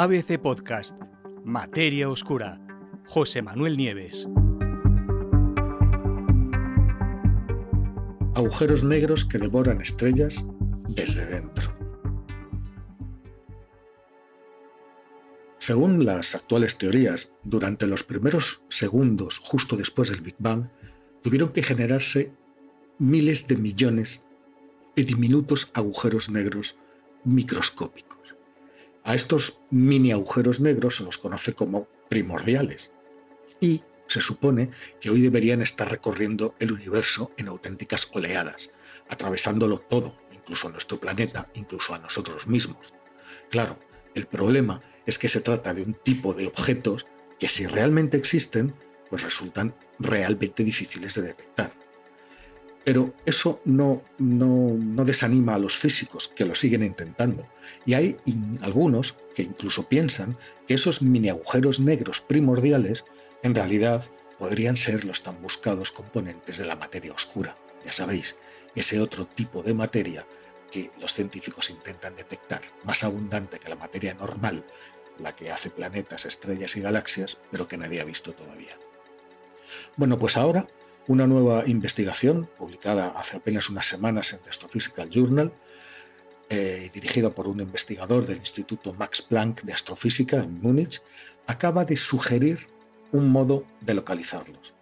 ABC Podcast, Materia Oscura, José Manuel Nieves. Agujeros negros que devoran estrellas desde dentro. Según las actuales teorías, durante los primeros segundos justo después del Big Bang, tuvieron que generarse miles de millones de diminutos agujeros negros microscópicos. A estos mini agujeros negros se los conoce como primordiales y se supone que hoy deberían estar recorriendo el universo en auténticas oleadas, atravesándolo todo, incluso nuestro planeta, incluso a nosotros mismos. Claro, el problema es que se trata de un tipo de objetos que si realmente existen, pues resultan realmente difíciles de detectar. Pero eso no, no, desanima a los físicos, que lo siguen intentando. Y hay algunos que incluso piensan que esos mini agujeros negros primordiales en realidad podrían ser los tan buscados componentes de la materia oscura. Ya sabéis, ese otro tipo de materia que los científicos intentan detectar, más abundante que la materia normal, la que hace planetas, estrellas y galaxias, pero que nadie ha visto todavía. Bueno, pues ahora una nueva investigación publicada hace apenas unas semanas en The Astrophysical Journal, eh, dirigida por un investigador del Instituto Max Planck de Astrofísica en Múnich, acaba de sugerir un modo de localizarlos.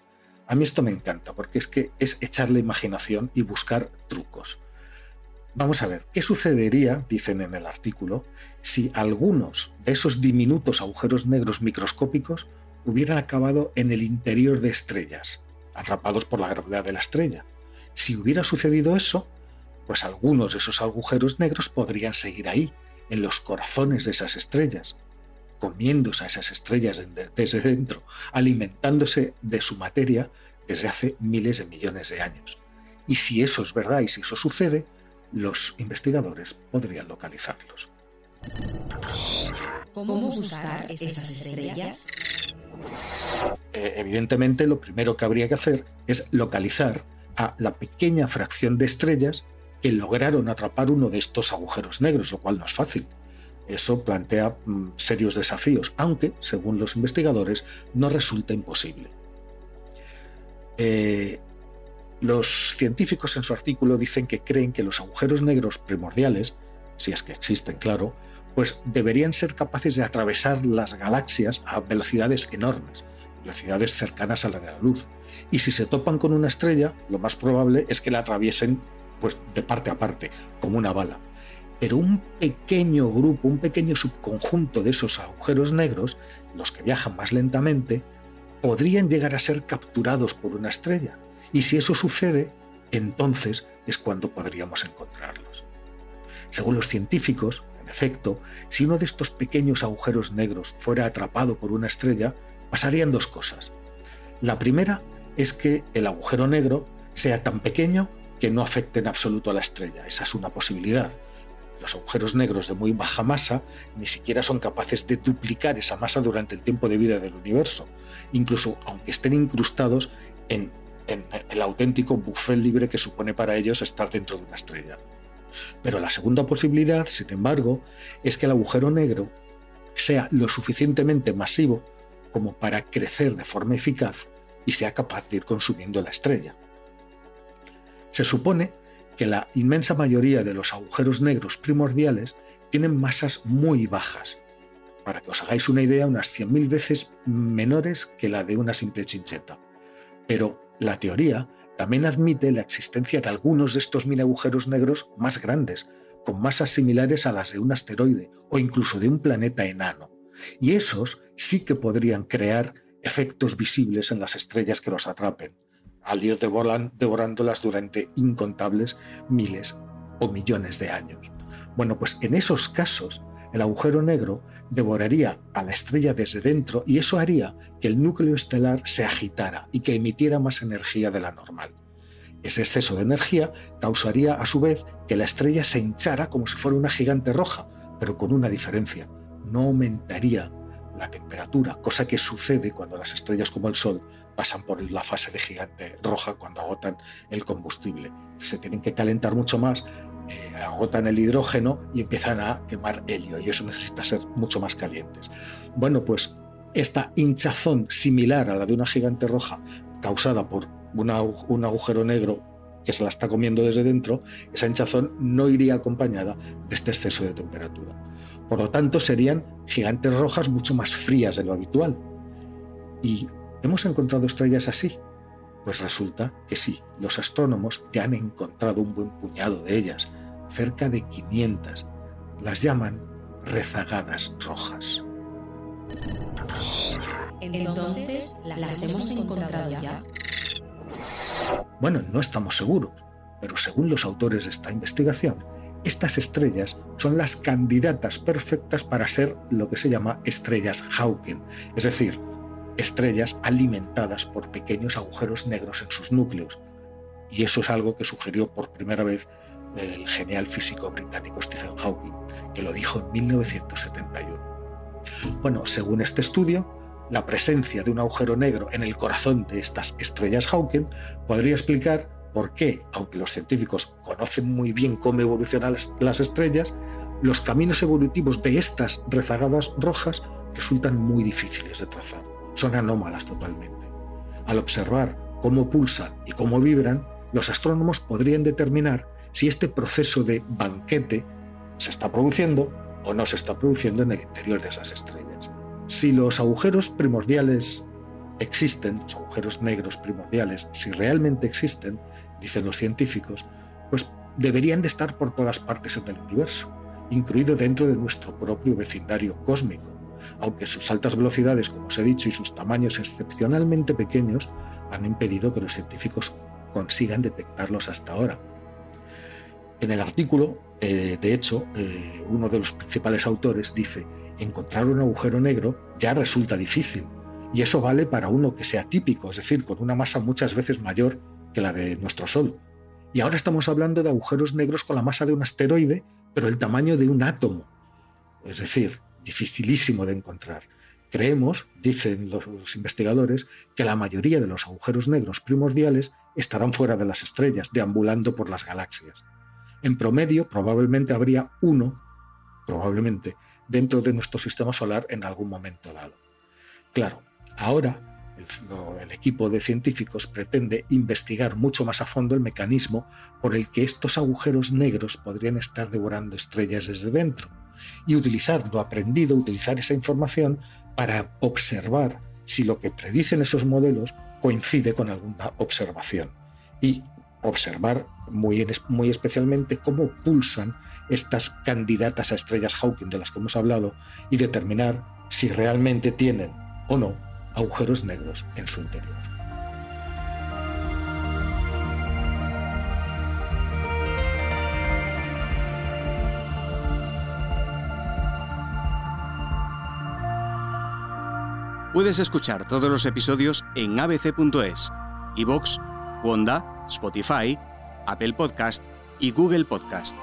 A mí esto me encanta porque es que es echar la imaginación y buscar trucos. Vamos a ver, ¿qué sucedería, dicen en el artículo, si algunos de esos diminutos agujeros negros microscópicos hubieran acabado en el interior de estrellas, atrapados por la gravedad de la estrella. Si hubiera sucedido eso, pues algunos de esos agujeros negros podrían seguir ahí, en los corazones de esas estrellas, comiéndose a esas estrellas desde dentro, alimentándose de su materia desde hace miles de millones de años. Y si eso es verdad y si eso sucede, los investigadores podrían localizarlos. ¿Cómo buscar esas estrellas? Eh, evidentemente lo primero que habría que hacer es localizar a la pequeña fracción de estrellas que lograron atrapar uno de estos agujeros negros, lo cual no es fácil. Eso plantea mm, serios desafíos, aunque, según los investigadores, no resulta imposible. Eh, los científicos en su artículo dicen que creen que los agujeros negros primordiales, si es que existen, claro, pues deberían ser capaces de atravesar las galaxias a velocidades enormes, velocidades cercanas a la de la luz. Y si se topan con una estrella, lo más probable es que la atraviesen pues, de parte a parte, como una bala. Pero un pequeño grupo, un pequeño subconjunto de esos agujeros negros, los que viajan más lentamente, podrían llegar a ser capturados por una estrella. Y si eso sucede, entonces es cuando podríamos encontrarlos. Según los científicos, en efecto, si uno de estos pequeños agujeros negros fuera atrapado por una estrella, pasarían dos cosas. La primera es que el agujero negro sea tan pequeño que no afecte en absoluto a la estrella. Esa es una posibilidad. Los agujeros negros de muy baja masa ni siquiera son capaces de duplicar esa masa durante el tiempo de vida del universo, incluso aunque estén incrustados en, el auténtico buffet libre que supone para ellos estar dentro de una estrella. Pero la segunda posibilidad, sin embargo, es que el agujero negro sea lo suficientemente masivo como para crecer de forma eficaz y sea capaz de ir consumiendo la estrella. Se supone que la inmensa mayoría de los agujeros negros primordiales tienen masas muy bajas. Para que os hagáis una idea, unas 100.000 veces menores que la de una simple chincheta. Pero la teoría también admite la existencia de algunos de estos mil agujeros negros más grandes, con masas similares a las de un asteroide o incluso de un planeta enano. Y esos sí que podrían crear efectos visibles en las estrellas que los atrapen, al ir devorándolas durante incontables miles o millones de años. Bueno, pues en esos casos, el agujero negro devoraría a la estrella desde dentro y eso haría que el núcleo estelar se agitara y que emitiera más energía de la normal. Ese exceso de energía causaría a su vez que la estrella se hinchara como si fuera una gigante roja, pero con una diferencia no aumentaría la temperatura, cosa que sucede cuando las estrellas como el Sol pasan por la fase de gigante roja cuando agotan el combustible. Se tienen que calentar mucho más eh, agotan el hidrógeno y empiezan a quemar helio y eso necesita ser mucho más calientes. Bueno, pues esta hinchazón similar a la de una gigante roja causada por un agujero negro que se la está comiendo desde dentro, esa hinchazón no iría acompañada de este exceso de temperatura. Por lo tanto, serían gigantes rojas mucho más frías de lo habitual. ¿Y hemos encontrado estrellas así? Pues resulta que sí, los astrónomos ya han encontrado un buen puñado de ellas, cerca de 500. Las llaman rezagadas rojas. Entonces, ¿las hemos encontrado ya? Bueno, no estamos seguros, pero según los autores de esta investigación, estas estrellas son las candidatas perfectas para ser lo que se llama estrellas Hawking, es decir, estrellas alimentadas por pequeños agujeros negros en sus núcleos. Y eso es algo que sugirió por primera vez el genial físico británico Stephen Hawking, que lo dijo en 1971. Bueno, según este estudio, la presencia de un agujero negro en el corazón de estas estrellas Hawking podría explicar por qué, aunque los científicos conocen muy bien cómo evolucionan las estrellas, los caminos evolutivos de estas rezagadas rojas resultan muy difíciles de trazar. Son anómalas totalmente. Al observar cómo pulsan y cómo vibran, los astrónomos podrían determinar si este proceso de banquete se está produciendo o no se está produciendo en el interior de esas estrellas. Si los agujeros primordiales existen, los agujeros negros primordiales, si realmente existen, dicen los científicos, pues deberían de estar por todas partes en el universo, incluido dentro de nuestro propio vecindario cósmico, aunque sus altas velocidades, como os he dicho, y sus tamaños excepcionalmente pequeños han impedido que los científicos consigan detectarlos hasta ahora. En el artículo, eh, de hecho, eh, uno de los principales autores dice, encontrar un agujero negro ya resulta difícil, y eso vale para uno que sea típico, es decir, con una masa muchas veces mayor que la de nuestro Sol. Y ahora estamos hablando de agujeros negros con la masa de un asteroide, pero el tamaño de un átomo. Es decir, dificilísimo de encontrar. Creemos, dicen los investigadores, que la mayoría de los agujeros negros primordiales estarán fuera de las estrellas, deambulando por las galaxias. En promedio, probablemente habría uno, probablemente, dentro de nuestro sistema solar en algún momento dado. Claro, ahora el, equipo de científicos pretende investigar mucho más a fondo el mecanismo por el que estos agujeros negros podrían estar devorando estrellas desde dentro y utilizar lo aprendido, utilizar esa información para observar si lo que predicen esos modelos coincide con alguna observación. Y observar muy, muy especialmente cómo pulsan estas candidatas a estrellas Hawking de las que hemos hablado y determinar si realmente tienen o no agujeros negros en su interior. Puedes escuchar todos los episodios en abc.es, iVoox, Wanda, Spotify, Apple Podcast y Google Podcast.